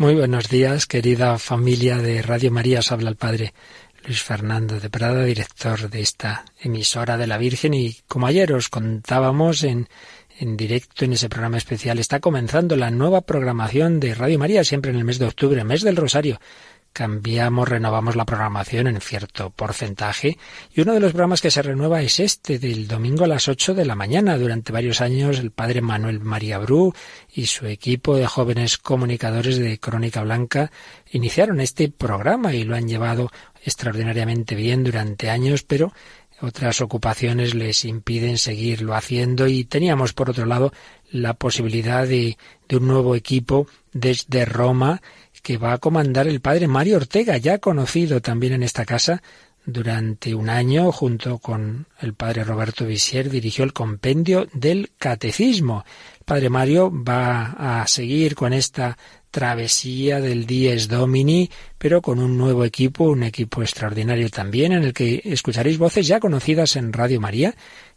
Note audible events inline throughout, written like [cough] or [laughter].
Muy buenos días, querida familia de Radio María. Os habla el Padre Luis Fernando de Prada, director de esta emisora de la Virgen. Y como ayer os contábamos en, en directo en ese programa especial, está comenzando la nueva programación de Radio María, siempre en el mes de octubre, mes del Rosario cambiamos, renovamos la programación en cierto porcentaje y uno de los programas que se renueva es este del domingo a las 8 de la mañana. Durante varios años el padre Manuel María Bru y su equipo de jóvenes comunicadores de Crónica Blanca iniciaron este programa y lo han llevado extraordinariamente bien durante años, pero otras ocupaciones les impiden seguirlo haciendo y teníamos por otro lado la posibilidad de, de un nuevo equipo desde Roma que va a comandar el padre Mario Ortega, ya conocido también en esta casa durante un año, junto con el padre Roberto Visier, dirigió el compendio del catecismo. El padre Mario va a seguir con esta travesía del Dies Domini, pero con un nuevo equipo, un equipo extraordinario también, en el que escucharéis voces ya conocidas en Radio María,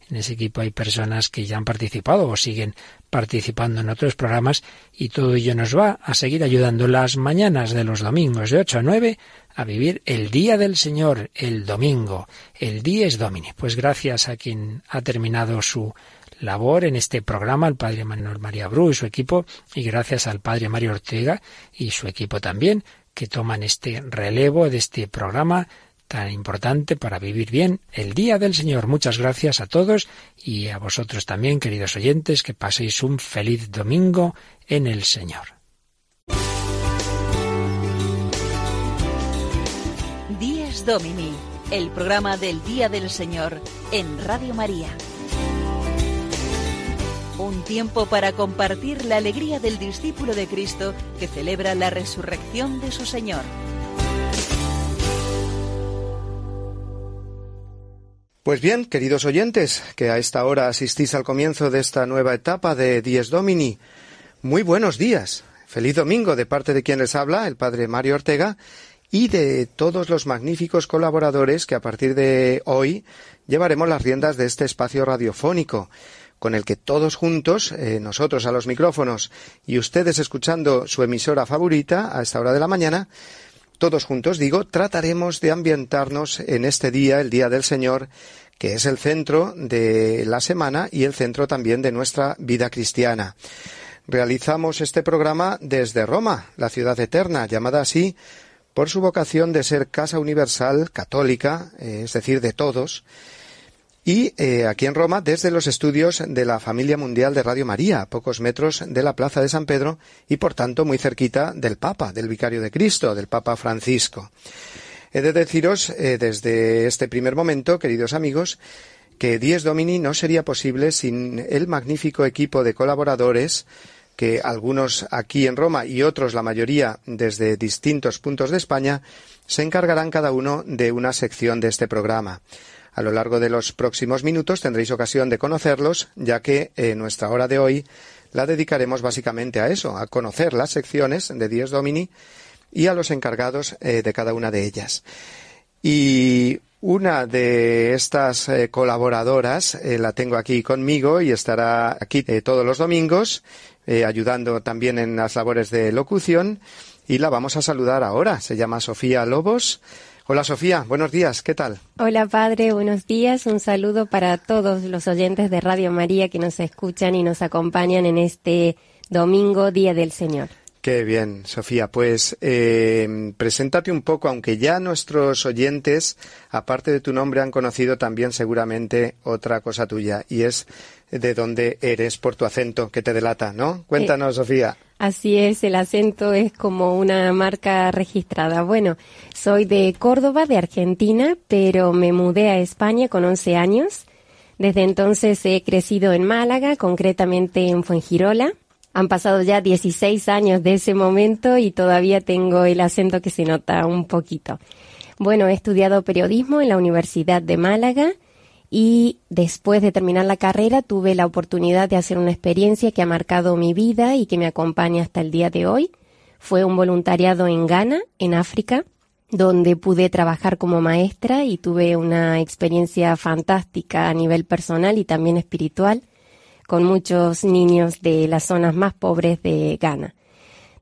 en ese equipo hay personas que ya han participado o siguen participando en otros programas y todo ello nos va a seguir ayudando las mañanas de los domingos de 8 a 9 a vivir el día del Señor, el domingo, el día es Domini. Pues gracias a quien ha terminado su labor en este programa, al padre Manuel María Bru y su equipo, y gracias al padre Mario Ortega y su equipo también, que toman este relevo de este programa tan importante para vivir bien el día del Señor. Muchas gracias a todos y a vosotros también, queridos oyentes, que paséis un feliz domingo en el Señor. Días Domini, el programa del Día del Señor en Radio María. Un tiempo para compartir la alegría del discípulo de Cristo que celebra la resurrección de su Señor. Pues bien, queridos oyentes, que a esta hora asistís al comienzo de esta nueva etapa de Dies Domini, muy buenos días. Feliz domingo de parte de quien les habla, el padre Mario Ortega, y de todos los magníficos colaboradores que a partir de hoy llevaremos las riendas de este espacio radiofónico, con el que todos juntos, eh, nosotros a los micrófonos y ustedes escuchando su emisora favorita a esta hora de la mañana, todos juntos, digo, trataremos de ambientarnos en este día, el Día del Señor, que es el centro de la semana y el centro también de nuestra vida cristiana. Realizamos este programa desde Roma, la ciudad eterna, llamada así por su vocación de ser casa universal católica, eh, es decir, de todos, y eh, aquí en Roma desde los estudios de la familia mundial de Radio María, a pocos metros de la Plaza de San Pedro y por tanto muy cerquita del Papa, del Vicario de Cristo, del Papa Francisco. He de deciros eh, desde este primer momento, queridos amigos, que Dies Domini no sería posible sin el magnífico equipo de colaboradores que algunos aquí en Roma y otros, la mayoría, desde distintos puntos de España, se encargarán cada uno de una sección de este programa. A lo largo de los próximos minutos tendréis ocasión de conocerlos, ya que en nuestra hora de hoy la dedicaremos básicamente a eso, a conocer las secciones de Dios Domini y a los encargados eh, de cada una de ellas. Y una de estas eh, colaboradoras eh, la tengo aquí conmigo y estará aquí todos los domingos, ayudando también en las labores de locución. Y la vamos a saludar ahora. Se llama Sofía Lobos. Hola Sofía, buenos días, ¿qué tal? Hola padre, buenos días. Un saludo para todos los oyentes de Radio María que nos escuchan y nos acompañan en este domingo, Día del Señor. Qué bien, Sofía. Pues eh, preséntate un poco, aunque ya nuestros oyentes, aparte de tu nombre, han conocido también seguramente otra cosa tuya, y es de dónde eres por tu acento que te delata, ¿no? Cuéntanos, Sofía. Así es, el acento es como una marca registrada. Bueno, soy de Córdoba, de Argentina, pero me mudé a España con 11 años. Desde entonces he crecido en Málaga, concretamente en Fuengirola. Han pasado ya 16 años de ese momento y todavía tengo el acento que se nota un poquito. Bueno, he estudiado periodismo en la Universidad de Málaga y después de terminar la carrera tuve la oportunidad de hacer una experiencia que ha marcado mi vida y que me acompaña hasta el día de hoy. Fue un voluntariado en Ghana, en África, donde pude trabajar como maestra y tuve una experiencia fantástica a nivel personal y también espiritual con muchos niños de las zonas más pobres de Ghana.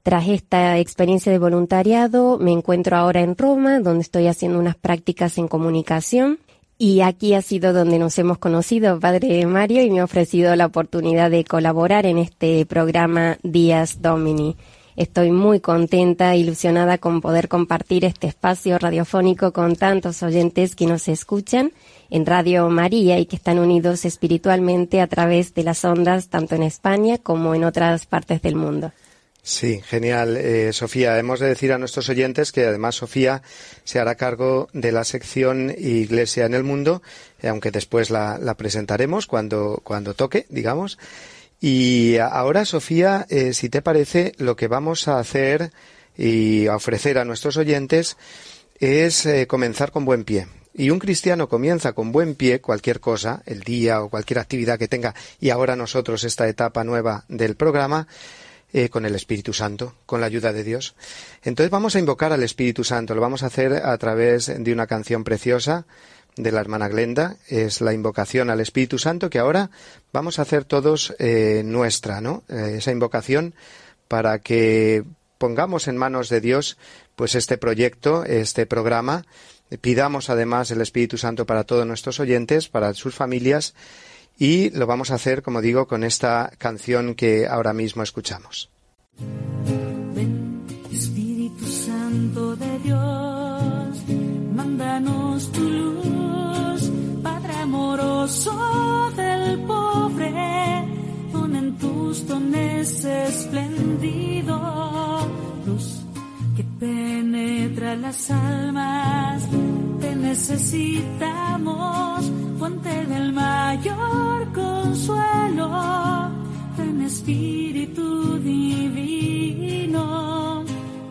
Tras esta experiencia de voluntariado, me encuentro ahora en Roma, donde estoy haciendo unas prácticas en comunicación. Y aquí ha sido donde nos hemos conocido, Padre Mario, y me ha ofrecido la oportunidad de colaborar en este programa Días Domini. Estoy muy contenta, ilusionada con poder compartir este espacio radiofónico con tantos oyentes que nos escuchan en Radio María y que están unidos espiritualmente a través de las ondas tanto en España como en otras partes del mundo. Sí, genial, eh, Sofía. Hemos de decir a nuestros oyentes que además Sofía se hará cargo de la sección Iglesia en el Mundo, eh, aunque después la, presentaremos cuando, cuando toque, digamos. Y ahora, Sofía, eh, si te parece, lo que vamos a hacer y a ofrecer a nuestros oyentes es eh, comenzar con buen pie. Y un cristiano comienza con buen pie cualquier cosa, el día o cualquier actividad que tenga, y ahora nosotros esta etapa nueva del programa, eh, con el Espíritu Santo, con la ayuda de Dios. Entonces vamos a invocar al Espíritu Santo, lo vamos a hacer a través de una canción preciosa de la hermana Glenda, es la invocación al Espíritu Santo que ahora vamos a hacer todos eh, nuestra, ¿no? Eh, esa invocación para que pongamos en manos de Dios pues este proyecto, este programa, pidamos además el Espíritu Santo para todos nuestros oyentes, para sus familias y lo vamos a hacer, como digo, con esta canción que ahora mismo escuchamos. Espíritu Santo de Dios, mándanos tu luz, Padre amoroso del pobre, pon en tus dones esplendido, penetra las almas, te necesitamos, fuente del mayor consuelo, ven Espíritu divino,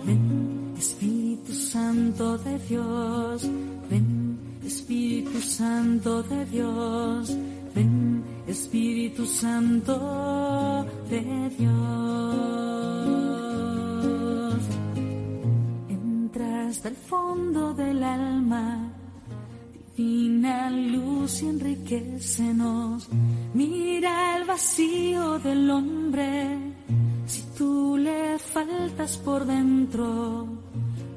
ven Espíritu Santo de Dios, ven Espíritu Santo de Dios, ven Espíritu Santo de Dios. Entras del fondo del alma, divina luz y enriquecenos. Mira el vacío del hombre, si tú le faltas por dentro.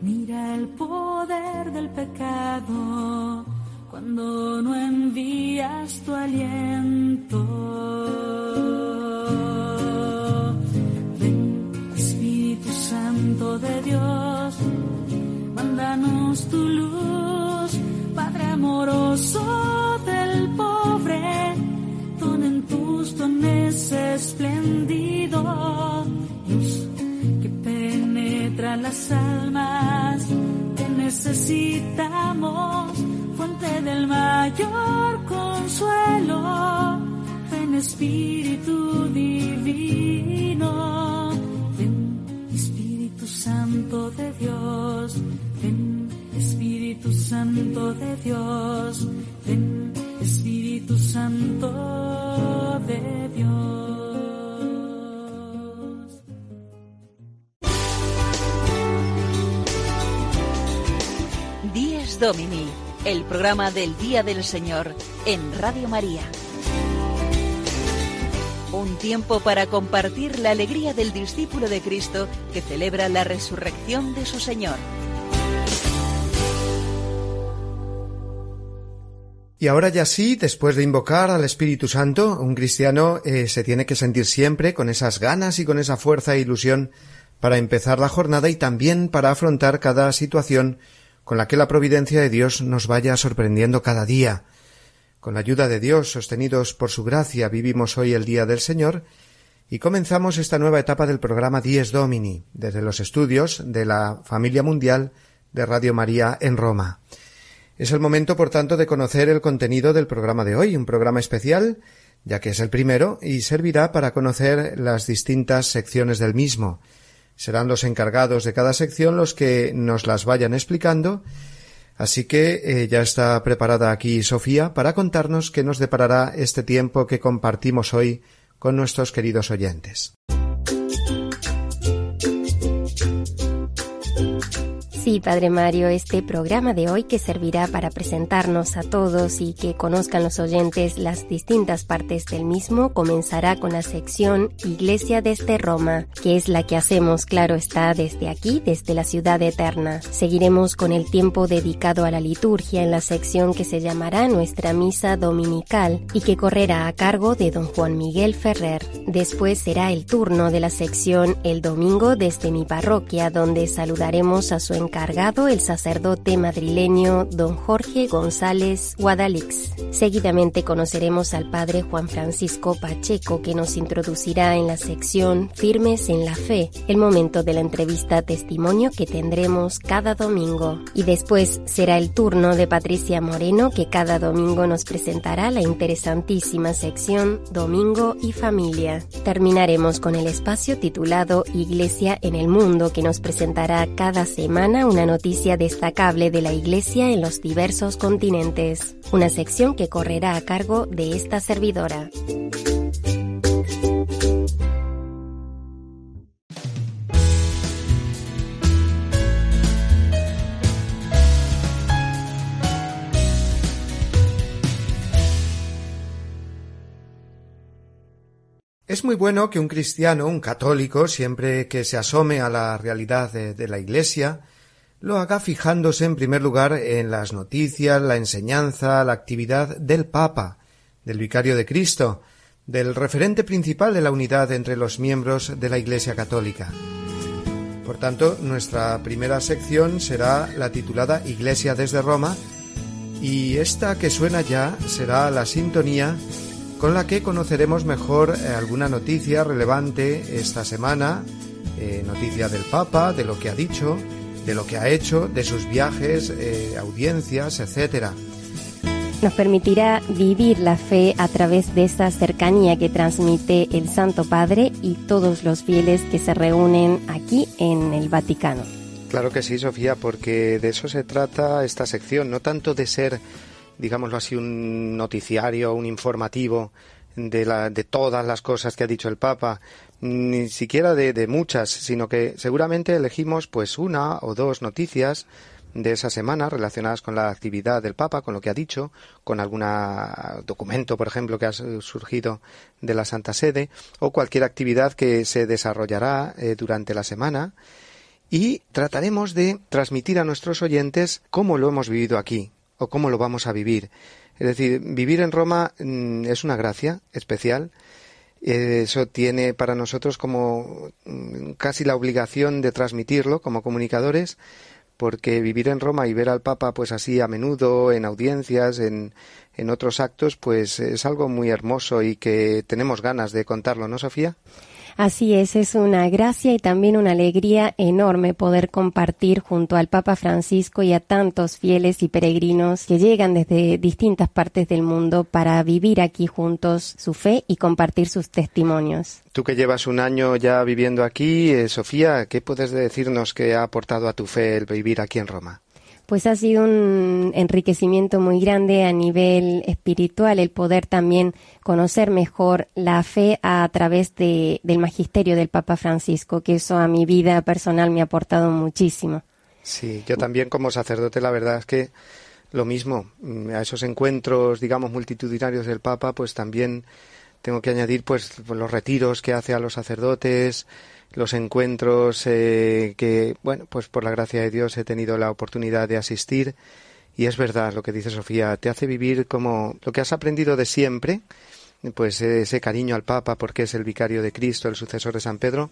Mira el poder del pecado cuando no envías tu aliento. Espíritu Santo de Dios, mándanos tu luz, Padre amoroso del pobre, pon en tus dones esplendido, luz que penetra las almas, te necesitamos, fuente del mayor consuelo, ven Espíritu divino, ven Espíritu Santo de Dios, ven Espíritu Santo de Dios, ven Espíritu Santo de Dios. Días Domini, el programa del Día del Señor en Radio María. Un tiempo para compartir la alegría del discípulo de Cristo que celebra la resurrección de su Señor. Y ahora ya sí, después de invocar al Espíritu Santo, un cristiano eh, se tiene que sentir siempre con esas ganas y con esa fuerza e ilusión para empezar la jornada y también para afrontar cada situación con la que la providencia de Dios nos vaya sorprendiendo cada día. Con la ayuda de Dios, sostenidos por su gracia, vivimos hoy el Día del Señor y comenzamos esta nueva etapa del programa Dies Domini, desde los estudios de la familia mundial de Radio María en Roma. Es el momento, por tanto, de conocer el contenido del programa de hoy, un programa especial, ya que es el primero, y servirá para conocer las distintas secciones del mismo. Serán los encargados de cada sección los que nos las vayan explicando, así que eh, ya está preparada aquí Sofía para contarnos qué nos deparará este tiempo que compartimos hoy con nuestros queridos oyentes. Sí, Padre Mario, este programa de hoy que servirá para presentarnos a todos y que conozcan los oyentes las distintas partes del mismo comenzará con la sección Iglesia desde Roma, que es la que hacemos, claro está, desde aquí, desde la ciudad eterna. Seguiremos con el tiempo dedicado a la liturgia en la sección que se llamará Nuestra Misa Dominical y que correrá a cargo de don Juan Miguel Ferrer. Después será el turno de la sección El Domingo desde mi parroquia, donde saludaremos a su el sacerdote madrileño don Jorge González Guadalix. Seguidamente conoceremos al padre Juan Francisco Pacheco que nos introducirá en la sección Firmes en la Fe, el momento de la entrevista testimonio que tendremos cada domingo. Y después será el turno de Patricia Moreno que cada domingo nos presentará la interesantísima sección Domingo y Familia. Terminaremos con el espacio titulado Iglesia en el Mundo que nos presentará cada semana una noticia destacable de la Iglesia en los diversos continentes, una sección que correrá a cargo de esta servidora. Es muy bueno que un cristiano, un católico, siempre que se asome a la realidad de, la Iglesia, lo haga fijándose en primer lugar en las noticias, la enseñanza, la actividad del Papa, del Vicario de Cristo, del referente principal de la unidad entre los miembros de la Iglesia Católica. Por tanto, nuestra primera sección será la titulada Iglesia desde Roma y esta que suena ya será la sintonía con la que conoceremos mejor eh, alguna noticia relevante esta semana, eh, noticia del Papa, de lo que ha dicho, de lo que ha hecho, de sus viajes, eh, audiencias, etcétera. Nos permitirá vivir la fe a través de esa cercanía que transmite el Santo Padre y todos los fieles que se reúnen aquí en el Vaticano. Claro que sí, Sofía, porque de eso se trata esta sección, no tanto de ser, digámoslo así, un noticiario, un informativo de, la, de todas las cosas que ha dicho el Papa, ni siquiera de, muchas, sino que seguramente elegimos pues una o dos noticias de esa semana relacionadas con la actividad del Papa, con lo que ha dicho, con algún documento, por ejemplo, que ha surgido de la Santa Sede, o cualquier actividad que se desarrollará eh, durante la semana, y trataremos de transmitir a nuestros oyentes cómo lo hemos vivido aquí, o cómo lo vamos a vivir. Es decir, vivir en Roma mm, es una gracia especial, eso tiene para nosotros como mm, casi la obligación de transmitirlo como comunicadores, porque vivir en Roma y ver al Papa pues así a menudo en audiencias, en, en otros actos, pues es algo muy hermoso y que tenemos ganas de contarlo, ¿no, Sofía? Así es, es una gracia y también una alegría enorme poder compartir junto al Papa Francisco y a tantos fieles y peregrinos que llegan desde distintas partes del mundo para vivir aquí juntos su fe y compartir sus testimonios. Tú que llevas un año ya viviendo aquí, eh, Sofía, ¿qué puedes decirnos que ha aportado a tu fe el vivir aquí en Roma? Pues ha sido un enriquecimiento muy grande a nivel espiritual, el poder también conocer mejor la fe a través de, del magisterio del Papa Francisco, que eso a mi vida personal me ha aportado muchísimo. Sí, yo también como sacerdote la verdad es que lo mismo, mm, a esos encuentros, digamos, multitudinarios del Papa, pues también tengo que añadir pues los retiros que hace a los sacerdotes, los encuentros eh, que, bueno, pues por la gracia de Dios he tenido la oportunidad de asistir y es verdad lo que dice Sofía, te hace vivir como lo que has aprendido de siempre, pues ese cariño al Papa porque es el vicario de Cristo, el sucesor de San Pedro,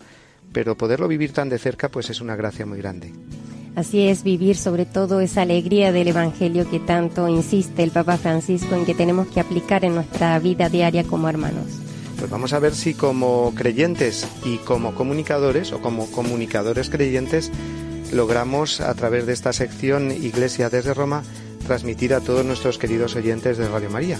pero poderlo vivir tan de cerca pues es una gracia muy grande. Así es, vivir sobre todo esa alegría del Evangelio que tanto insiste el Papa Francisco en que tenemos que aplicar en nuestra vida diaria como hermanos. Pues vamos a ver si como creyentes y como comunicadores o como comunicadores creyentes logramos a través de esta sección Iglesia desde Roma transmitir a todos nuestros queridos oyentes de Radio María.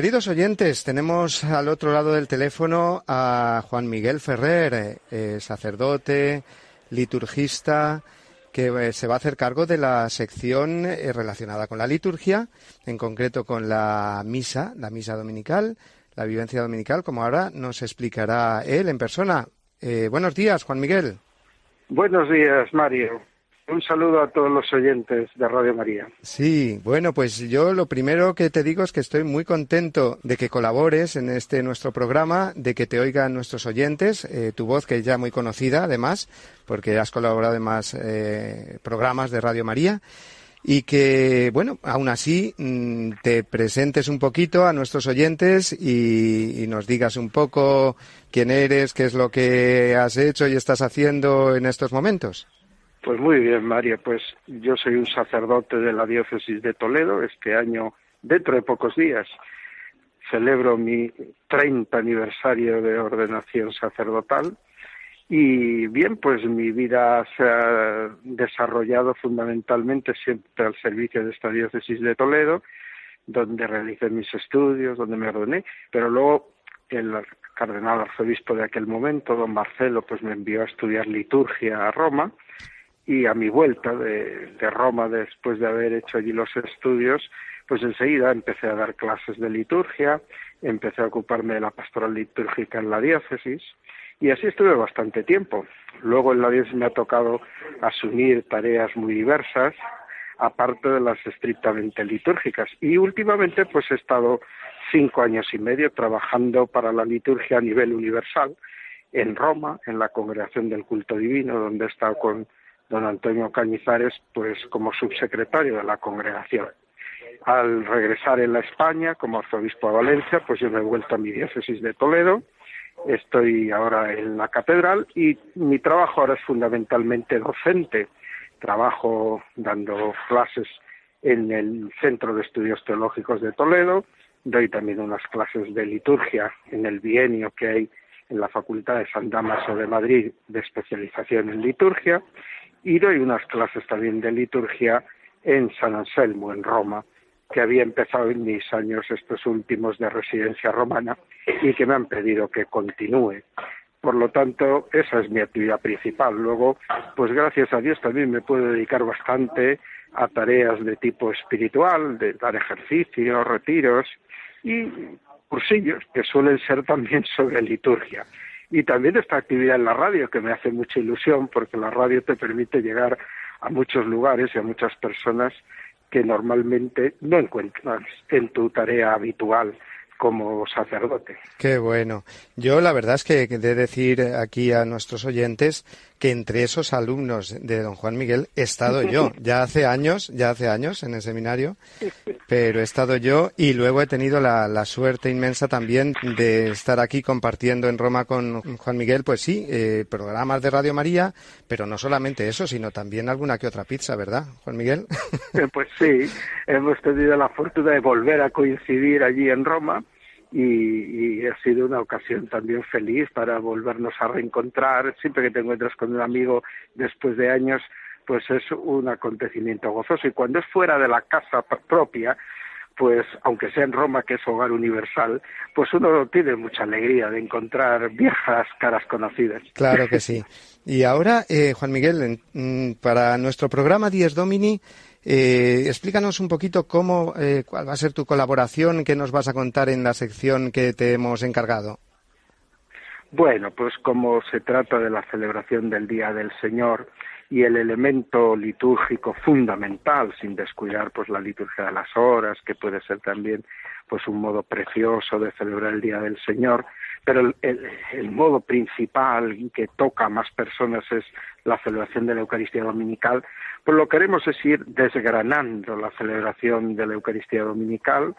Queridos oyentes, tenemos al otro lado del teléfono a Juan Miguel Ferrer, eh, sacerdote, liturgista, que eh, se va a hacer cargo de la sección eh, relacionada con la liturgia, en concreto con la misa, la misa dominical, la vivencia dominical, como ahora nos explicará él en persona. buenos días, Juan Miguel. Buenos días, Mario. Un saludo a todos los oyentes de Radio María. Sí, bueno, pues yo lo primero que te digo es que estoy muy contento de que colabores en este nuestro programa, de que te oigan nuestros oyentes, eh, tu voz que es ya muy conocida además, porque has colaborado en más eh, programas de Radio María y que, bueno, aún así mm, te presentes un poquito a nuestros oyentes y, nos digas un poco quién eres, qué es lo que has hecho y estás haciendo en estos momentos. Pues muy bien, María. Pues yo soy un sacerdote de la diócesis de Toledo. Este año, dentro de pocos días, celebro mi 30 aniversario de ordenación sacerdotal. Y bien, pues mi vida se ha desarrollado fundamentalmente siempre al servicio de esta diócesis de Toledo, donde realicé mis estudios, donde me ordené, pero luego el cardenal arzobispo de aquel momento, don Marcelo, pues me envió a estudiar liturgia a Roma y a mi vuelta de, Roma después de haber hecho allí los estudios, pues enseguida empecé a dar clases de liturgia, empecé a ocuparme de la pastoral litúrgica en la diócesis y así estuve bastante tiempo. Luego en la diócesis me ha tocado asumir tareas muy diversas, aparte de las estrictamente litúrgicas. Y últimamente pues he estado cinco años y medio trabajando para la liturgia a nivel universal en Roma, en la Congregación del Culto Divino, donde he estado con don Antonio Cañizares, pues como subsecretario de la congregación. Al regresar en la España como arzobispo de Valencia, pues yo me he vuelto a mi diócesis de Toledo, estoy ahora en la catedral y mi trabajo ahora es fundamentalmente docente. Trabajo dando clases en el Centro de Estudios Teológicos de Toledo, doy también unas clases de liturgia en el bienio que hay en la Facultad de San Damaso de Madrid de especialización en liturgia y doy unas clases también de liturgia en San Anselmo, en Roma, que había empezado en mis años estos últimos de residencia romana y que me han pedido que continúe. Por lo tanto, esa es mi actividad principal. Luego, pues gracias a Dios también me puedo dedicar bastante a tareas de tipo espiritual, de dar ejercicios, retiros y cursillos que suelen ser también sobre liturgia y también esta actividad en la radio que me hace mucha ilusión porque la radio te permite llegar a muchos lugares y a muchas personas que normalmente no encuentras en tu tarea habitual como sacerdote. Qué bueno. Yo la verdad es que de decir aquí a nuestros oyentes que entre esos alumnos de don Juan Miguel he estado yo. [laughs] Ya hace años, ya hace años en el seminario, [laughs] pero he estado yo y luego he tenido la, suerte inmensa también de estar aquí compartiendo en Roma con Juan Miguel, pues sí, eh, programas de Radio María, pero no solamente eso, sino también alguna que otra pizza, ¿verdad, Juan Miguel? Eh, pues sí, hemos tenido la fortuna de volver a coincidir allí en Roma y, ha sido una ocasión también feliz para volvernos a reencontrar. Siempre que te encuentras con un amigo después de años, pues es un acontecimiento gozoso. Y cuando es fuera de la casa propia, pues aunque sea en Roma, que es hogar universal, pues uno tiene mucha alegría de encontrar viejas caras conocidas. Claro que sí. Y ahora, eh, Juan Miguel, para nuestro programa Dies Domini, eh, explícanos un poquito cómo, eh, cuál va a ser tu colaboración, qué nos vas a contar en la sección que te hemos encargado. Bueno, pues como se trata de la celebración del Día del Señor y el elemento litúrgico fundamental, sin descuidar pues la liturgia de las horas, que puede ser también pues un modo precioso de celebrar el Día del Señor, pero el, modo principal que toca a más personas es la celebración de la Eucaristía Dominical, pues lo queremos es ir desgranando la celebración de la Eucaristía Dominical,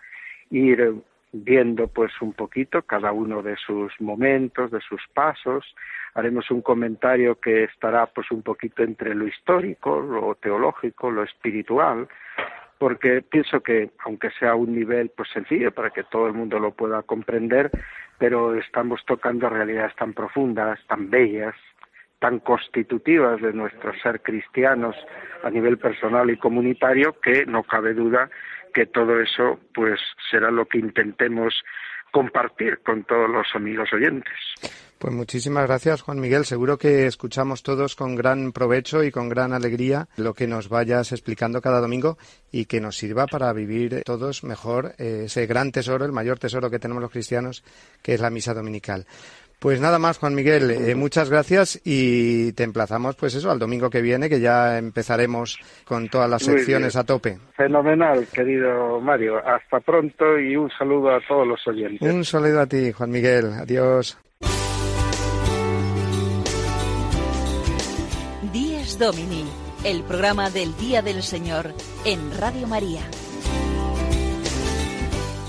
ir viendo pues un poquito cada uno de sus momentos, de sus pasos, haremos un comentario que estará pues un poquito entre lo histórico, lo teológico, lo espiritual, porque pienso que aunque sea un nivel pues sencillo para que todo el mundo lo pueda comprender, pero estamos tocando realidades tan profundas, tan bellas, tan constitutivas de nuestro ser cristianos a nivel personal y comunitario que no cabe duda que todo eso pues será lo que intentemos compartir con todos los amigos oyentes. Pues muchísimas gracias, Juan Miguel. Seguro que escuchamos todos con gran provecho y con gran alegría lo que nos vayas explicando cada domingo y que nos sirva para vivir todos mejor eh, ese gran tesoro, el mayor tesoro que tenemos los cristianos, que es la misa dominical. Pues nada más, Juan Miguel, eh, muchas gracias y te emplazamos, pues eso, al domingo que viene, que ya empezaremos con todas las secciones a tope. Fenomenal, querido Mario. Hasta pronto y un saludo a todos los oyentes. Un saludo a ti, Juan Miguel. Adiós. Domini, el programa del Día del Señor en Radio María.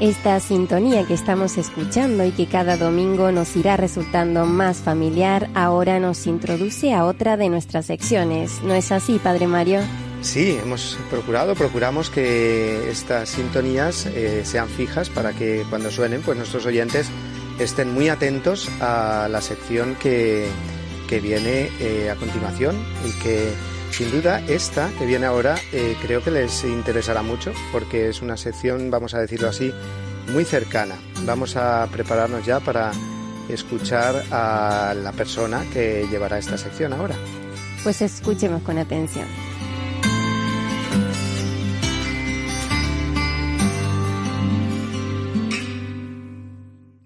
Esta sintonía que estamos escuchando y que cada domingo nos irá resultando más familiar, ahora nos introduce a otra de nuestras secciones. ¿No es así, Padre Mario? Sí, hemos procurado, procuramos que estas sintonías eh, sean fijas para que cuando suenen, pues nuestros oyentes estén muy atentos a la sección que, que viene eh, a continuación y que sin duda esta que viene ahora eh, creo que les interesará mucho porque es una sección, vamos a decirlo así, muy cercana. Vamos a prepararnos ya para escuchar a la persona que llevará esta sección ahora. Pues escuchemos con atención.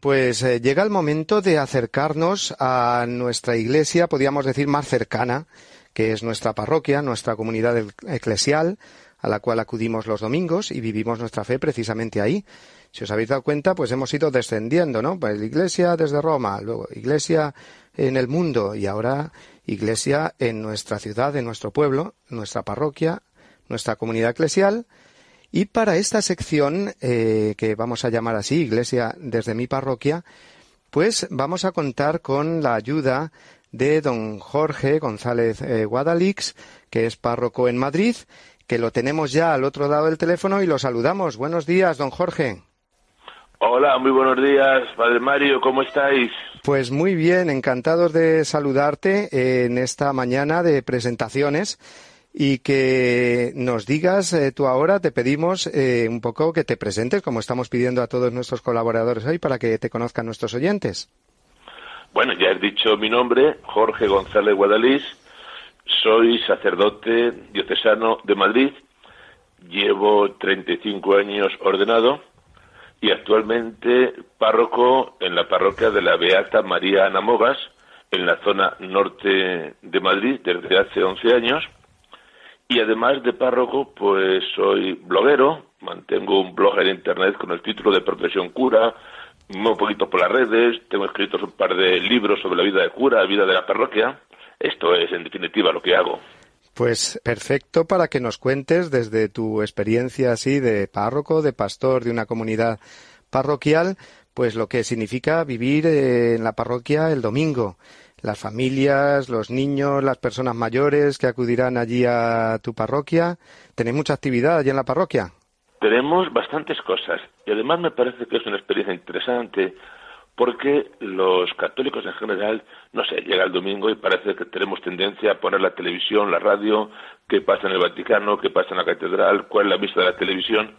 Pues eh, llega el momento de acercarnos a nuestra iglesia, podríamos decir, más cercana, que es nuestra parroquia, nuestra comunidad eclesial, a la cual acudimos los domingos y vivimos nuestra fe precisamente ahí. Si os habéis dado cuenta, pues hemos ido descendiendo, ¿no? Pues iglesia desde Roma, luego iglesia en el mundo y ahora iglesia en nuestra ciudad, en nuestro pueblo, nuestra parroquia, nuestra comunidad eclesial. Y para esta sección, eh, que vamos a llamar así, Iglesia desde mi parroquia, pues vamos a contar con la ayuda de don Jorge González eh, Guadalix, que es párroco en Madrid, que lo tenemos ya al otro lado del teléfono y lo saludamos. Buenos días, don Jorge. Hola, muy buenos días, Padre Mario, ¿cómo estáis? Pues muy bien, encantados de saludarte en esta mañana de presentaciones y que nos digas eh, tú ahora, te pedimos eh, un poco que te presentes, como estamos pidiendo a todos nuestros colaboradores hoy, para que te conozcan nuestros oyentes. Bueno, ya he dicho mi nombre, Jorge González Guadalís. Soy sacerdote diocesano de Madrid, llevo 35 años ordenado y actualmente párroco en la parroquia de la Beata María Anamogas, en la zona norte de Madrid desde hace 11 años. Y además de párroco, pues soy bloguero, mantengo un blog en internet con el título de Profesión Cura, un poquito por las redes, tengo escritos un par de libros sobre la vida de cura, la vida de la parroquia. Esto es, en definitiva, lo que hago. Pues perfecto para que nos cuentes desde tu experiencia así de párroco, de pastor de una comunidad parroquial, pues lo que significa vivir en la parroquia el domingo. Las familias, los niños, las personas mayores que acudirán allí a tu parroquia. ¿Tenéis mucha actividad allí en la parroquia? Tenemos bastantes cosas y además me parece que es una experiencia interesante porque los católicos en general, no sé, llega el domingo y parece que tenemos tendencia a poner la televisión, la radio, qué pasa en el Vaticano, qué pasa en la catedral, cuál es la vista de la televisión.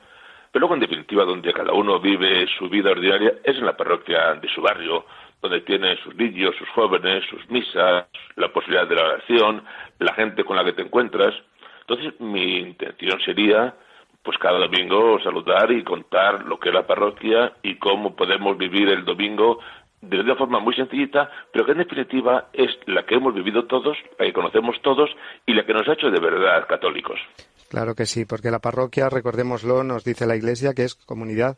Pero luego, en definitiva, donde cada uno vive su vida ordinaria es en la parroquia de su barrio, donde tiene sus niños, sus jóvenes, sus misas, la posibilidad de la oración, la gente con la que te encuentras. Entonces, mi intención sería pues cada domingo saludar y contar lo que es la parroquia y cómo podemos vivir el domingo de una forma muy sencillita, pero que en definitiva es la que hemos vivido todos, la que conocemos todos y la que nos ha hecho de verdad católicos. Claro que sí, porque la parroquia, recordémoslo, nos dice la Iglesia que es comunidad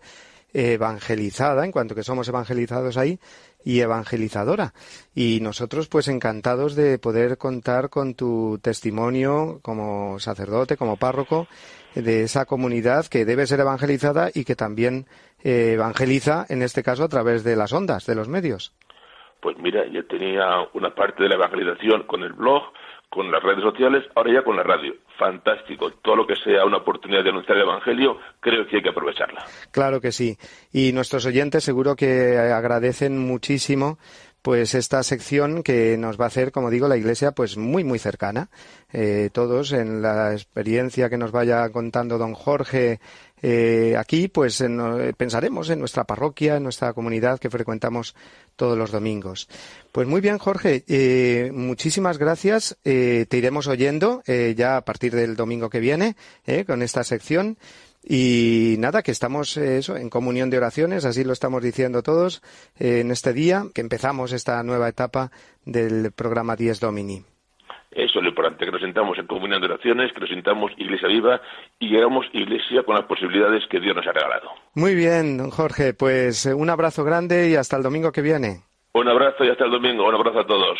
evangelizada, en cuanto que somos evangelizados ahí, y evangelizadora. Y nosotros, pues encantados de poder contar con tu testimonio como sacerdote, como párroco, de esa comunidad que debe ser evangelizada y que también eh, evangeliza, en este caso, a través de las ondas, de los medios. Pues mira, yo tenía una parte de la evangelización con el blog, con las redes sociales, ahora ya con la radio. Fantástico. Todo lo que sea una oportunidad de anunciar el Evangelio, creo que hay que aprovecharla. Claro que sí. Y nuestros oyentes seguro que agradecen muchísimo pues esta sección que nos va a hacer, como digo, la Iglesia pues muy muy cercana. Eh, todos en la experiencia que nos vaya contando don Jorge eh, aquí, pues pensaremos en nuestra parroquia, en nuestra comunidad que frecuentamos todos los domingos. Pues muy bien, Jorge, eh, muchísimas gracias. te iremos oyendo ya a partir del domingo que viene con esta sección. Y nada, que estamos eh, eso, en comunión de oraciones, así lo estamos diciendo todos eh, en este día, que empezamos esta nueva etapa del programa Dies Domini. Eso es lo importante, que nos sintamos en comunión de oraciones, que nos sintamos iglesia viva y llegamos iglesia con las posibilidades que Dios nos ha regalado. Muy bien, don Jorge, pues eh, un abrazo grande y hasta el domingo que viene. Un abrazo y hasta el domingo, un abrazo a todos.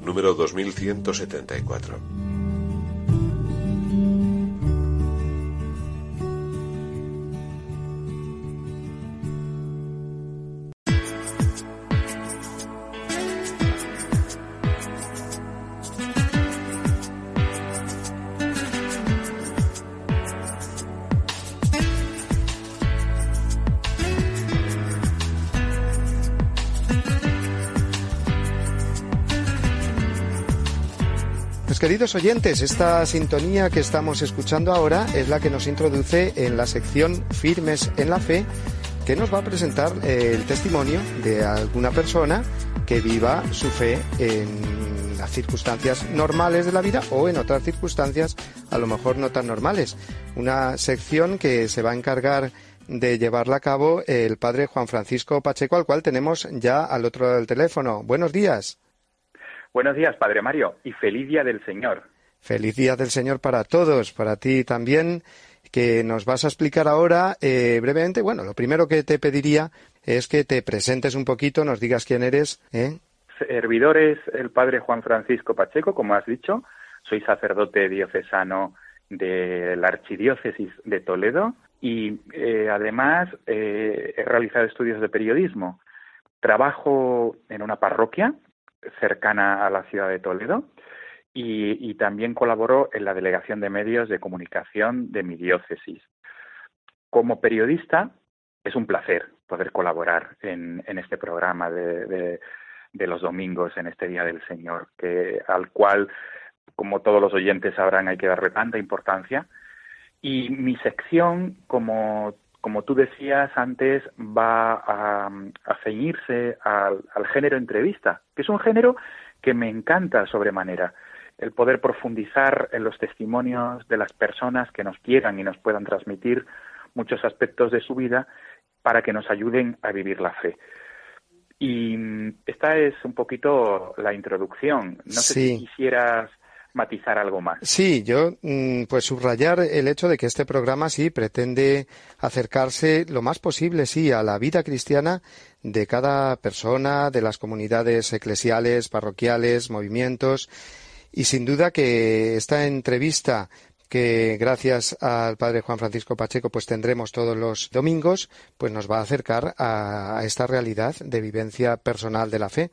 número 2174. Queridos oyentes, esta sintonía que estamos escuchando ahora es la que nos introduce en la sección Firmes en la Fe, que nos va a presentar eh, el testimonio de alguna persona que viva su fe en las circunstancias normales de la vida o en otras circunstancias a lo mejor no tan normales. Una sección que se va a encargar de llevarla a cabo el padre Juan Francisco Pacheco, al cual tenemos ya al otro lado del teléfono. Buenos días. Buenos días, Padre Mario, y feliz día del Señor. Feliz día del Señor para todos, para ti también, que nos vas a explicar ahora eh, brevemente. Bueno, lo primero que te pediría es que te presentes un poquito, nos digas quién eres. ¿eh? Servidor es el Padre Juan Francisco Pacheco, como has dicho. Soy sacerdote diocesano de la Archidiócesis de Toledo y eh, además he realizado estudios de periodismo Trabajo en una parroquia cercana a la ciudad de Toledo y, también colaboro en la Delegación de Medios de Comunicación de mi diócesis. Como periodista, es un placer poder colaborar en, este programa de, los domingos, en este Día del Señor, que, al cual, como todos los oyentes sabrán, hay que darle tanta importancia. Y mi sección, como, como tú decías antes, va a, ceñirse al, al género entrevista, que es un género que me encanta sobremanera el poder profundizar en los testimonios de las personas que nos quieran y nos puedan transmitir muchos aspectos de su vida para que nos ayuden a vivir la fe. Y mm, esta es un poquito la introducción. No sé si quisieras matizar algo más. Sí, yo mm, pues subrayar el hecho de que este programa sí pretende acercarse lo más posible sí a la vida cristiana de cada persona, de las comunidades eclesiales, parroquiales, movimientos y sin duda que esta entrevista que gracias al padre Juan Francisco Pacheco pues tendremos todos los domingos, pues nos va a acercar a, esta realidad de vivencia personal de la fe.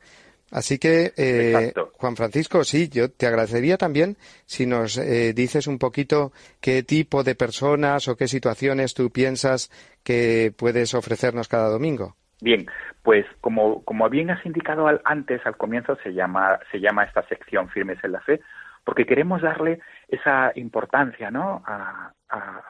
Así que, eh, Juan Francisco, sí, yo te agradecería también si nos eh, dices un poquito qué tipo de personas o qué situaciones tú piensas que puedes ofrecernos cada domingo. Bien, pues como, como bien has indicado antes, al comienzo se llama, se llama esta sección Firmes en la Fe, porque queremos darle esa importancia ¿no? a,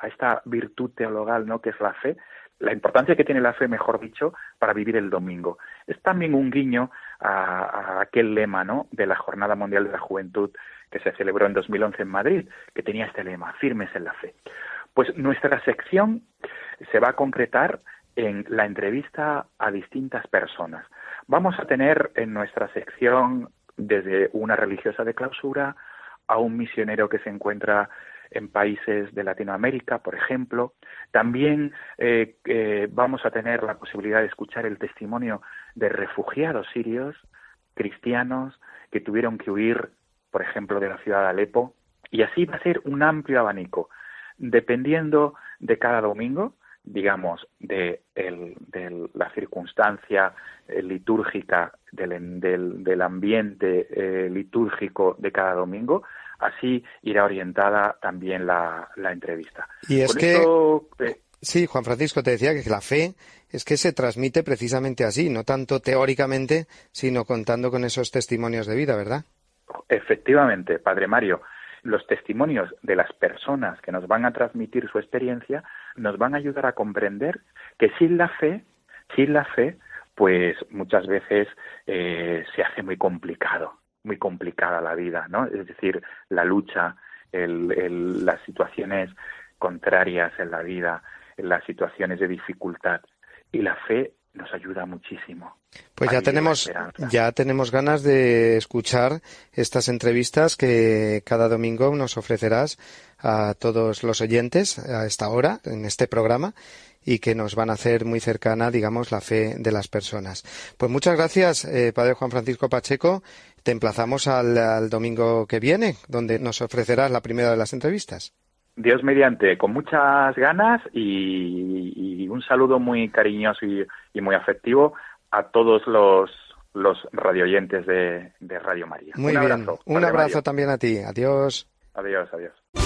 esta virtud teologal ¿no? que es la fe, la importancia que tiene la fe, mejor dicho, para vivir el domingo. Es también un guiño a, aquel lema ¿no? de la Jornada Mundial de la Juventud que se celebró en 2011 en Madrid, que tenía este lema, firmes en la fe. Pues nuestra sección se va a concretar en la entrevista a distintas personas. Vamos a tener en nuestra sección desde una religiosa de clausura a un misionero que se encuentra en países de Latinoamérica, por ejemplo. También eh, eh, vamos a tener la posibilidad de escuchar el testimonio de refugiados sirios, cristianos, que tuvieron que huir, por ejemplo, de la ciudad de Alepo. Y así va a ser un amplio abanico. Dependiendo de cada domingo, digamos, de, la circunstancia eh, litúrgica del, del, ambiente eh, litúrgico de cada domingo, así irá orientada también la, entrevista. Y es que, eh, sí, Juan Francisco te decía que la fe es que se transmite precisamente así, no tanto teóricamente, sino contando con esos testimonios de vida, ¿verdad? Efectivamente, Padre Mario los testimonios de las personas que nos van a transmitir su experiencia nos van a ayudar a comprender que sin la fe, sin la fe, pues muchas veces eh, se hace muy complicado, muy complicada la vida, ¿no? Es decir, la lucha, las situaciones contrarias en la vida, las situaciones de dificultad. Y la fe nos ayuda muchísimo. Pues ya tenemos, ya tenemos ganas de escuchar estas entrevistas que cada domingo nos ofrecerás a todos los oyentes a esta hora, en este programa, y que nos van a hacer muy cercana, digamos, la fe de las personas. Pues muchas gracias, eh, Padre Juan Francisco Pacheco. Te emplazamos al domingo que viene, donde nos ofrecerás la primera de las entrevistas. Dios mediante, con muchas ganas y, un saludo muy cariñoso y, muy afectivo a todos los, los radioyentes de, de Radio María. Muy un bien, un abrazo también a ti. Adiós. Adiós, adiós.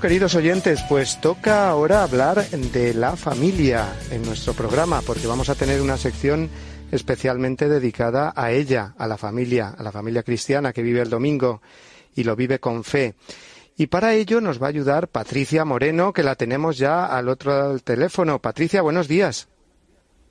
Queridos oyentes, pues toca ahora hablar de la familia en nuestro programa, porque vamos a tener una sección especialmente dedicada a ella, a la familia, a la familia cristiana que vive el domingo y lo vive con fe. Y para ello nos va a ayudar Patricia Moreno, que la tenemos ya al otro teléfono. Patricia, buenos días.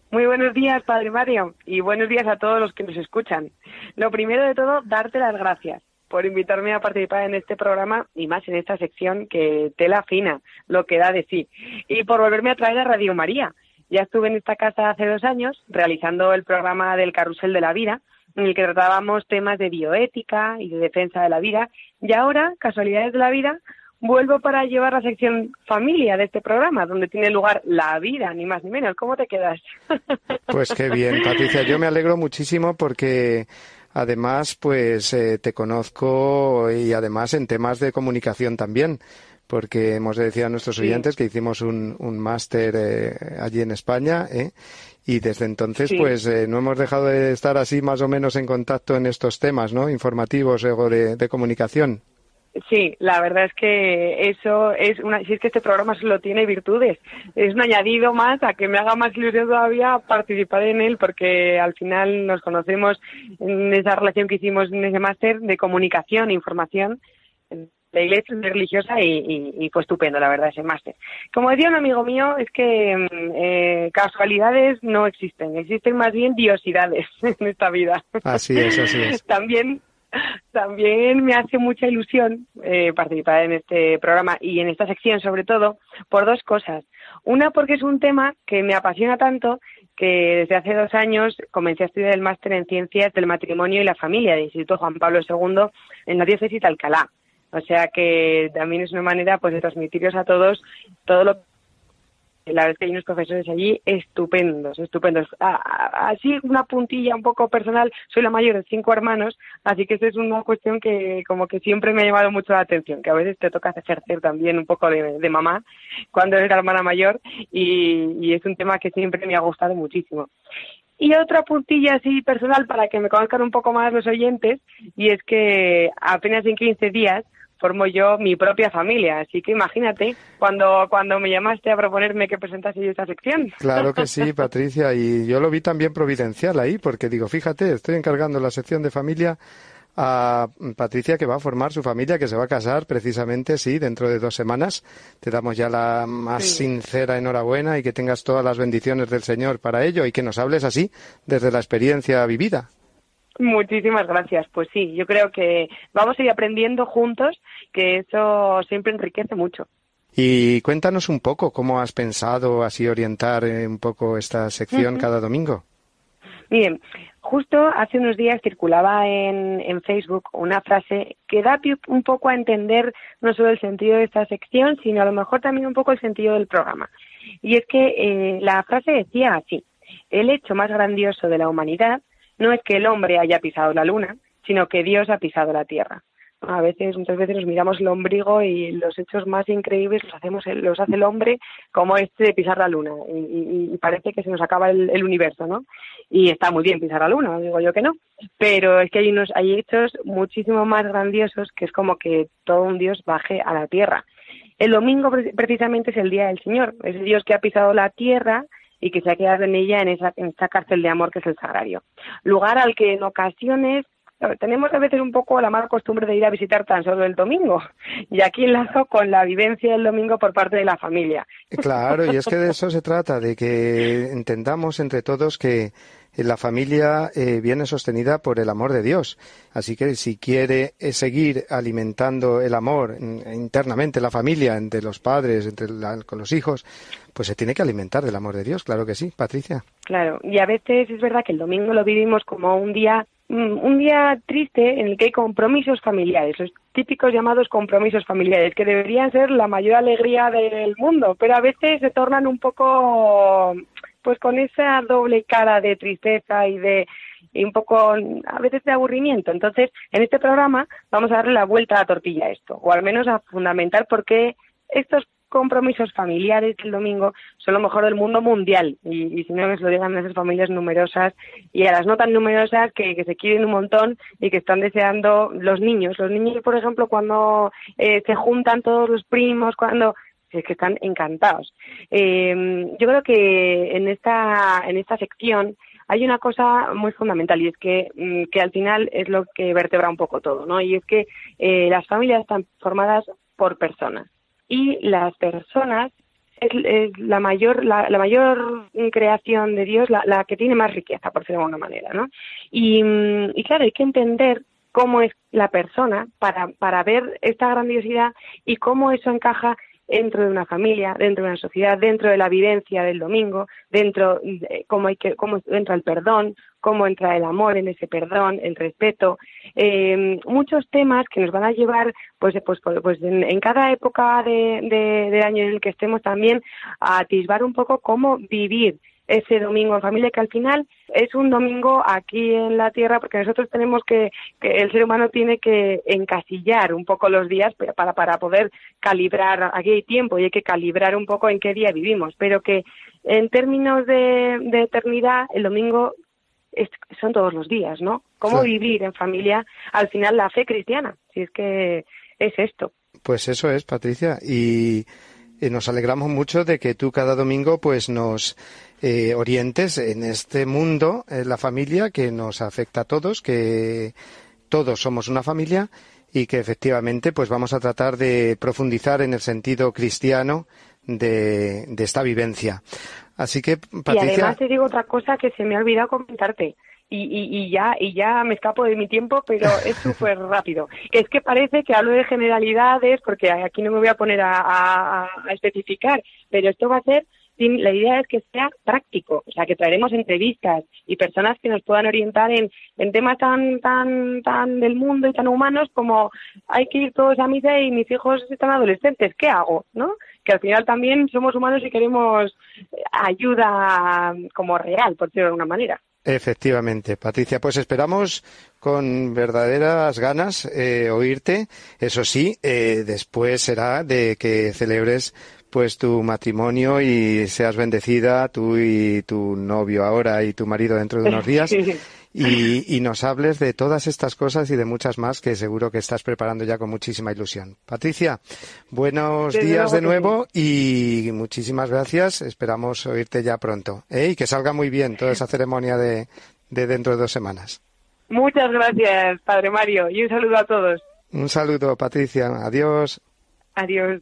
Muy buenos días, Padre Mario, y buenos días a todos los que nos escuchan. Lo primero de todo, darte las gracias por invitarme a participar en este programa y más en esta sección que tela fina, lo que da de sí. Y por volverme a traer a Radio María. Ya estuve en esta casa hace dos años realizando el programa del Carrusel de la Vida, en el que tratábamos temas de bioética y de defensa de la vida. Y ahora, casualidades de la vida, vuelvo para llevar la sección familia de este programa, donde tiene lugar la vida, ni más ni menos. ¿Cómo te quedas? [laughs] Pues qué bien, Patricia. Yo me alegro muchísimo porque Además, pues eh, te conozco y además en temas de comunicación también, porque hemos de decir a nuestros oyentes que hicimos un, un máster eh, allí en España, ¿eh? y desde entonces, pues no hemos dejado de estar así más o menos en contacto en estos temas, ¿no? Informativos o de comunicación. Sí, la verdad es que eso es una, si es que este programa solo tiene virtudes, es un añadido más a que me haga más ilusión todavía participar en él porque al final nos conocemos en esa relación que hicimos en ese máster de comunicación e información de iglesia religiosa y, fue estupendo, la verdad, ese máster. Como decía un amigo mío, es que mm, eh, casualidades no existen, existen más bien diosidades [laughs] en esta vida. Así es, así es. También [laughs] también me hace mucha ilusión eh, participar en este programa y en esta sección sobre todo por dos cosas. Una porque es un tema que me apasiona tanto que desde hace dos años comencé a estudiar el máster en Ciencias del Matrimonio y la Familia del Instituto Juan Pablo II en la diócesis de Alcalá. O sea que también es una manera pues de transmitiros a todos todo lo la verdad es que hay unos profesores allí estupendos, estupendos. Así una puntilla un poco personal, soy la mayor de cinco hermanos, así que esa es una cuestión que como que siempre me ha llamado mucho la atención, que a veces te toca ejercer también un poco de, mamá cuando eres la hermana mayor y, es un tema que siempre me ha gustado muchísimo. Y otra puntilla así personal para que me conozcan un poco más los oyentes, y es que apenas en 15 días formo yo mi propia familia. Así que imagínate cuando, cuando me llamaste a proponerme que presentase yo esta sección. Claro que sí, [laughs] Patricia, y yo lo vi también providencial ahí, porque digo, fíjate, estoy encargando la sección de familia a Patricia que va a formar su familia, que se va a casar precisamente, sí, dentro de dos semanas. Te damos ya la más sincera enhorabuena y que tengas todas las bendiciones del Señor para ello y que nos hables así desde la experiencia vivida. Muchísimas gracias. Pues sí, yo creo que vamos a ir aprendiendo juntos, que eso siempre enriquece mucho. Y cuéntanos un poco cómo has pensado así orientar eh, un poco esta sección cada domingo. Bien, justo hace unos días circulaba en, en, Facebook una frase que da un poco a entender no solo el sentido de esta sección, sino a lo mejor también un poco el sentido del programa. Y es que eh, la frase decía así, el hecho más grandioso de la humanidad no es que el hombre haya pisado la luna, sino que Dios ha pisado la tierra. A veces, muchas veces nos miramos el ombligo y los hechos más increíbles los hacemos, los hace el hombre, como este de pisar la luna. Y, parece que se nos acaba el, universo, ¿no? Y está muy bien pisar la luna, digo yo que no. Pero es que hay unos, hay hechos muchísimo más grandiosos que es como que todo un Dios baje a la tierra. El domingo precisamente es el día del Señor, es el Dios que ha pisado la tierra y que se ha quedado en ella en esa, en esa cárcel de amor que es el sagrario. Lugar al que en ocasiones tenemos a veces un poco la mala costumbre de ir a visitar tan solo el domingo. [laughs] Y aquí enlazo con la vivencia del domingo por parte de la familia. Claro, y es que de [laughs] eso se trata, de que entendamos entre todos que la familia eh, viene sostenida por el amor de Dios. Así que si quiere eh, seguir alimentando el amor internamente la familia, entre los padres, entre con los hijos, pues se tiene que alimentar del amor de Dios, claro que sí, Patricia. Claro, y a veces es verdad que el domingo lo vivimos como un día mm, un día triste en el que hay compromisos familiares, los típicos llamados compromisos familiares, que deberían ser la mayor alegría del mundo, pero a veces se tornan un poco pues con esa doble cara de tristeza y de y un poco a veces de aburrimiento. Entonces, en este programa vamos a darle la vuelta a la tortilla a esto, o al menos a fundamentar por qué estos compromisos familiares el domingo son lo mejor del mundo mundial y, si no que se lo digan esas familias numerosas y a las no tan numerosas que, se quieren un montón y que están deseando los niños los niños por ejemplo cuando eh, se juntan todos los primos cuando es que están encantados. Eh, yo creo que en esta, en esta sección hay una cosa muy fundamental y es que, mm, que al final es lo que vertebra un poco todo, ¿no? Y es que eh, las familias están formadas por personas y las personas es, la mayor la, mayor creación de Dios, la, la, que tiene más riqueza, por decirlo de alguna manera, ¿no? Y, mm, y claro, hay que entender cómo es la persona para, para ver esta grandiosidad y cómo eso encaja dentro de una familia, dentro de una sociedad, dentro de la vivencia del domingo, dentro de cómo hay que cómo entra el perdón, cómo entra el amor en ese perdón, el respeto, eh, muchos temas que nos van a llevar, pues, pues, pues en, cada época de, de, año en el que estemos también a atisbar un poco cómo vivir ese domingo en familia, que al final es un domingo aquí en la Tierra, porque nosotros tenemos que, que el ser humano tiene que encasillar un poco los días para, para poder calibrar, aquí hay tiempo y hay que calibrar un poco en qué día vivimos, pero que en términos de, de eternidad, el domingo son todos los días, ¿no? ¿Cómo vivir en familia al final la fe cristiana? Si es que es esto. Pues eso es, Patricia, y nos alegramos mucho de que tú cada domingo pues nos eh, orientes en este mundo, la familia que nos afecta a todos, que todos somos una familia y que efectivamente pues vamos a tratar de profundizar en el sentido cristiano de, esta vivencia. Así que, Patricia... Y además te digo otra cosa que se me ha olvidado comentarte. Y, y, ya y ya me escapo de mi tiempo, pero es [laughs] súper rápido. Es que parece que hablo de generalidades, porque aquí no me voy a poner a especificar, pero esto va a ser la idea es que sea práctico, o sea, que traeremos entrevistas y personas que nos puedan orientar en, temas tan, tan, tan del mundo y tan humanos como hay que ir todos a misa y mis hijos están adolescentes, ¿qué hago? ¿No? Que al final también somos humanos y queremos ayuda como real, por decirlo de alguna manera. Efectivamente, Patricia, pues esperamos con verdaderas ganas eh, oírte. Eso sí, eh, después será de que celebres pues tu matrimonio y seas bendecida tú y tu novio ahora y tu marido dentro de unos [laughs] días y, nos hables de todas estas cosas y de muchas más que seguro que estás preparando ya con muchísima ilusión. Patricia, buenos días de nuevo y muchísimas gracias. Esperamos oírte ya pronto ¿eh? y que salga muy bien toda esa ceremonia de, de dentro de dos semanas. Muchas gracias, Padre Mario, y un saludo a todos. Un saludo, Patricia. Adiós. Adiós.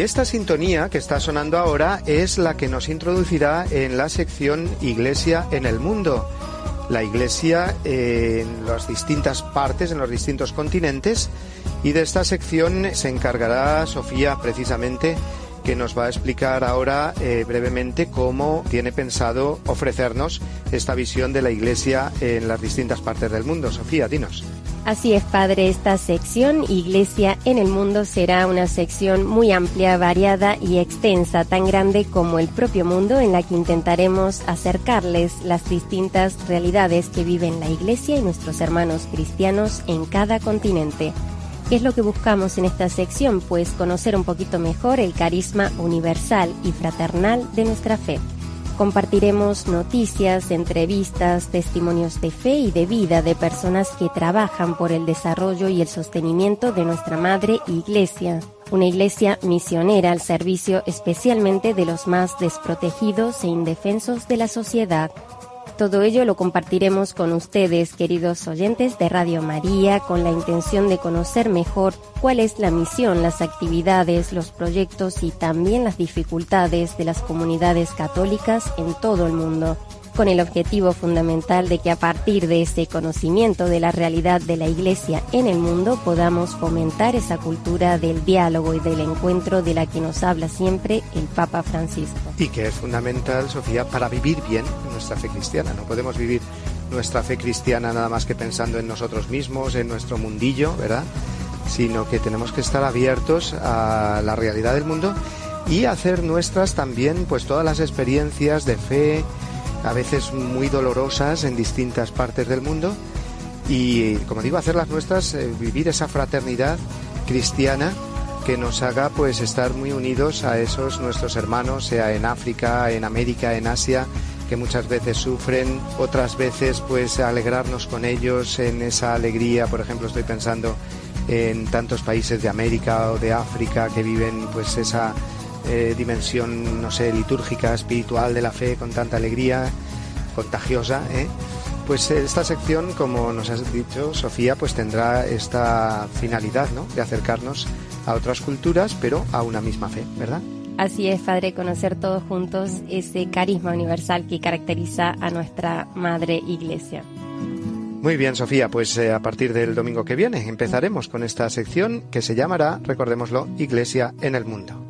Y esta sintonía que está sonando ahora es la que nos introducirá en la sección Iglesia en el Mundo. La Iglesia en las distintas partes, en los distintos continentes. Y de esta sección se encargará Sofía precisamente que nos va a explicar ahora eh, brevemente cómo tiene pensado ofrecernos esta visión de la Iglesia en las distintas partes del mundo. Sofía, dinos. Así es, Padre, esta sección Iglesia en el Mundo será una sección muy amplia, variada y extensa, tan grande como el propio mundo, en la que intentaremos acercarles las distintas realidades que viven la Iglesia y nuestros hermanos cristianos en cada continente. ¿Qué es lo que buscamos en esta sección? Pues conocer un poquito mejor el carisma universal y fraternal de nuestra fe. Compartiremos noticias, entrevistas, testimonios de fe y de vida de personas que trabajan por el desarrollo y el sostenimiento de nuestra Madre Iglesia, una iglesia misionera al servicio especialmente de los más desprotegidos e indefensos de la sociedad. Todo ello lo compartiremos con ustedes, queridos oyentes de Radio María, con la intención de conocer mejor cuál es la misión, las actividades, los proyectos y también las dificultades de las comunidades católicas en todo el mundo con el objetivo fundamental de que a partir de ese conocimiento de la realidad de la Iglesia en el mundo podamos fomentar esa cultura del diálogo y del encuentro de la que nos habla siempre el Papa Francisco. Y que es fundamental, Sofía, para vivir bien nuestra fe cristiana. No podemos vivir nuestra fe cristiana nada más que pensando en nosotros mismos, en nuestro mundillo, ¿verdad? Sino que tenemos que estar abiertos a la realidad del mundo y hacer nuestras también pues todas las experiencias de fe, a veces muy dolorosas en distintas partes del mundo. Y, como digo, hacer las nuestras, eh, vivir esa fraternidad cristiana que nos haga pues estar muy unidos a esos nuestros hermanos, sea en África, en América, en Asia, que muchas veces sufren, otras veces pues alegrarnos con ellos en esa alegría, por ejemplo, estoy pensando en tantos países de América o de África que viven pues esa eh, dimensión, no sé, litúrgica, espiritual de la fe con tanta alegría, contagiosa, ¿eh? Pues esta sección, como nos has dicho, Sofía, pues tendrá esta finalidad, ¿no? De acercarnos a otras culturas, pero a una misma fe, ¿verdad? Así es, Padre, conocer todos juntos ese carisma universal que caracteriza a nuestra Madre Iglesia. Muy bien, Sofía, pues eh, a partir del domingo que viene empezaremos con esta sección que se llamará, recordémoslo, Iglesia en el Mundo.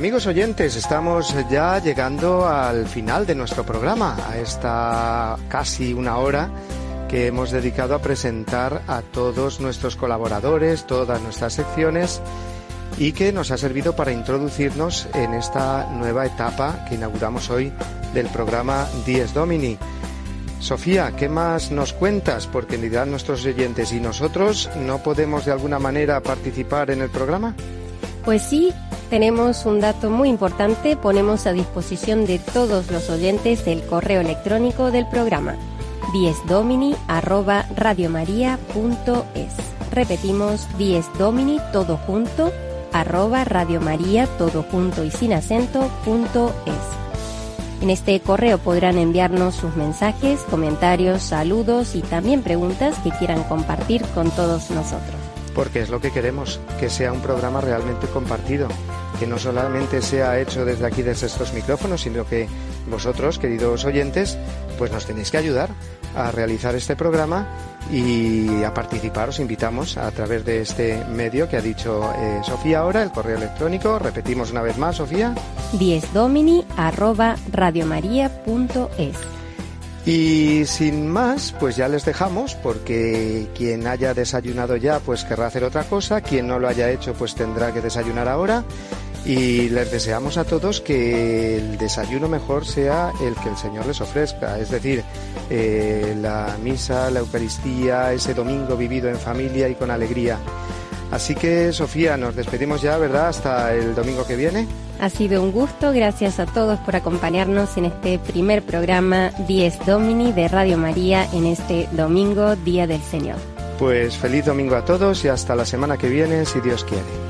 Amigos oyentes, estamos ya llegando al final de nuestro programa, a esta casi una hora que hemos dedicado a presentar a todos nuestros colaboradores, todas nuestras secciones y que nos ha servido para introducirnos en esta nueva etapa que inauguramos hoy del programa Dies Domini. Sofía, ¿qué más nos cuentas? Porque en realidad nuestros oyentes y nosotros no podemos de alguna manera participar en el programa. Pues sí, tenemos un dato muy importante, ponemos a disposición de todos los oyentes el correo electrónico del programa diesdomini@radiomaria.es. Repetimos diesdomini todo junto arroba radiomaria todo junto y sin acento. En este correo podrán enviarnos sus mensajes, comentarios, saludos y también preguntas que quieran compartir con todos nosotros. Porque es lo que queremos, que sea un programa realmente compartido que no solamente sea hecho desde aquí, desde estos micrófonos, sino que vosotros, queridos oyentes, pues nos tenéis que ayudar a realizar este programa y a participar. Os invitamos a través de este medio que ha dicho eh, Sofía ahora, el correo electrónico. Repetimos una vez más, Sofía. diesdomini arroba. Y sin más, pues ya les dejamos porque quien haya desayunado ya pues querrá hacer otra cosa, quien no lo haya hecho pues tendrá que desayunar ahora y les deseamos a todos que el desayuno mejor sea el que el Señor les ofrezca, es decir, eh, la misa, la Eucaristía, ese domingo vivido en familia y con alegría. Así que, Sofía, nos despedimos ya, ¿verdad? Hasta el domingo que viene. Ha sido un gusto, gracias a todos por acompañarnos en este primer programa 10 Domini de Radio María en este domingo, Día del Señor. Pues feliz domingo a todos y hasta la semana que viene, si Dios quiere.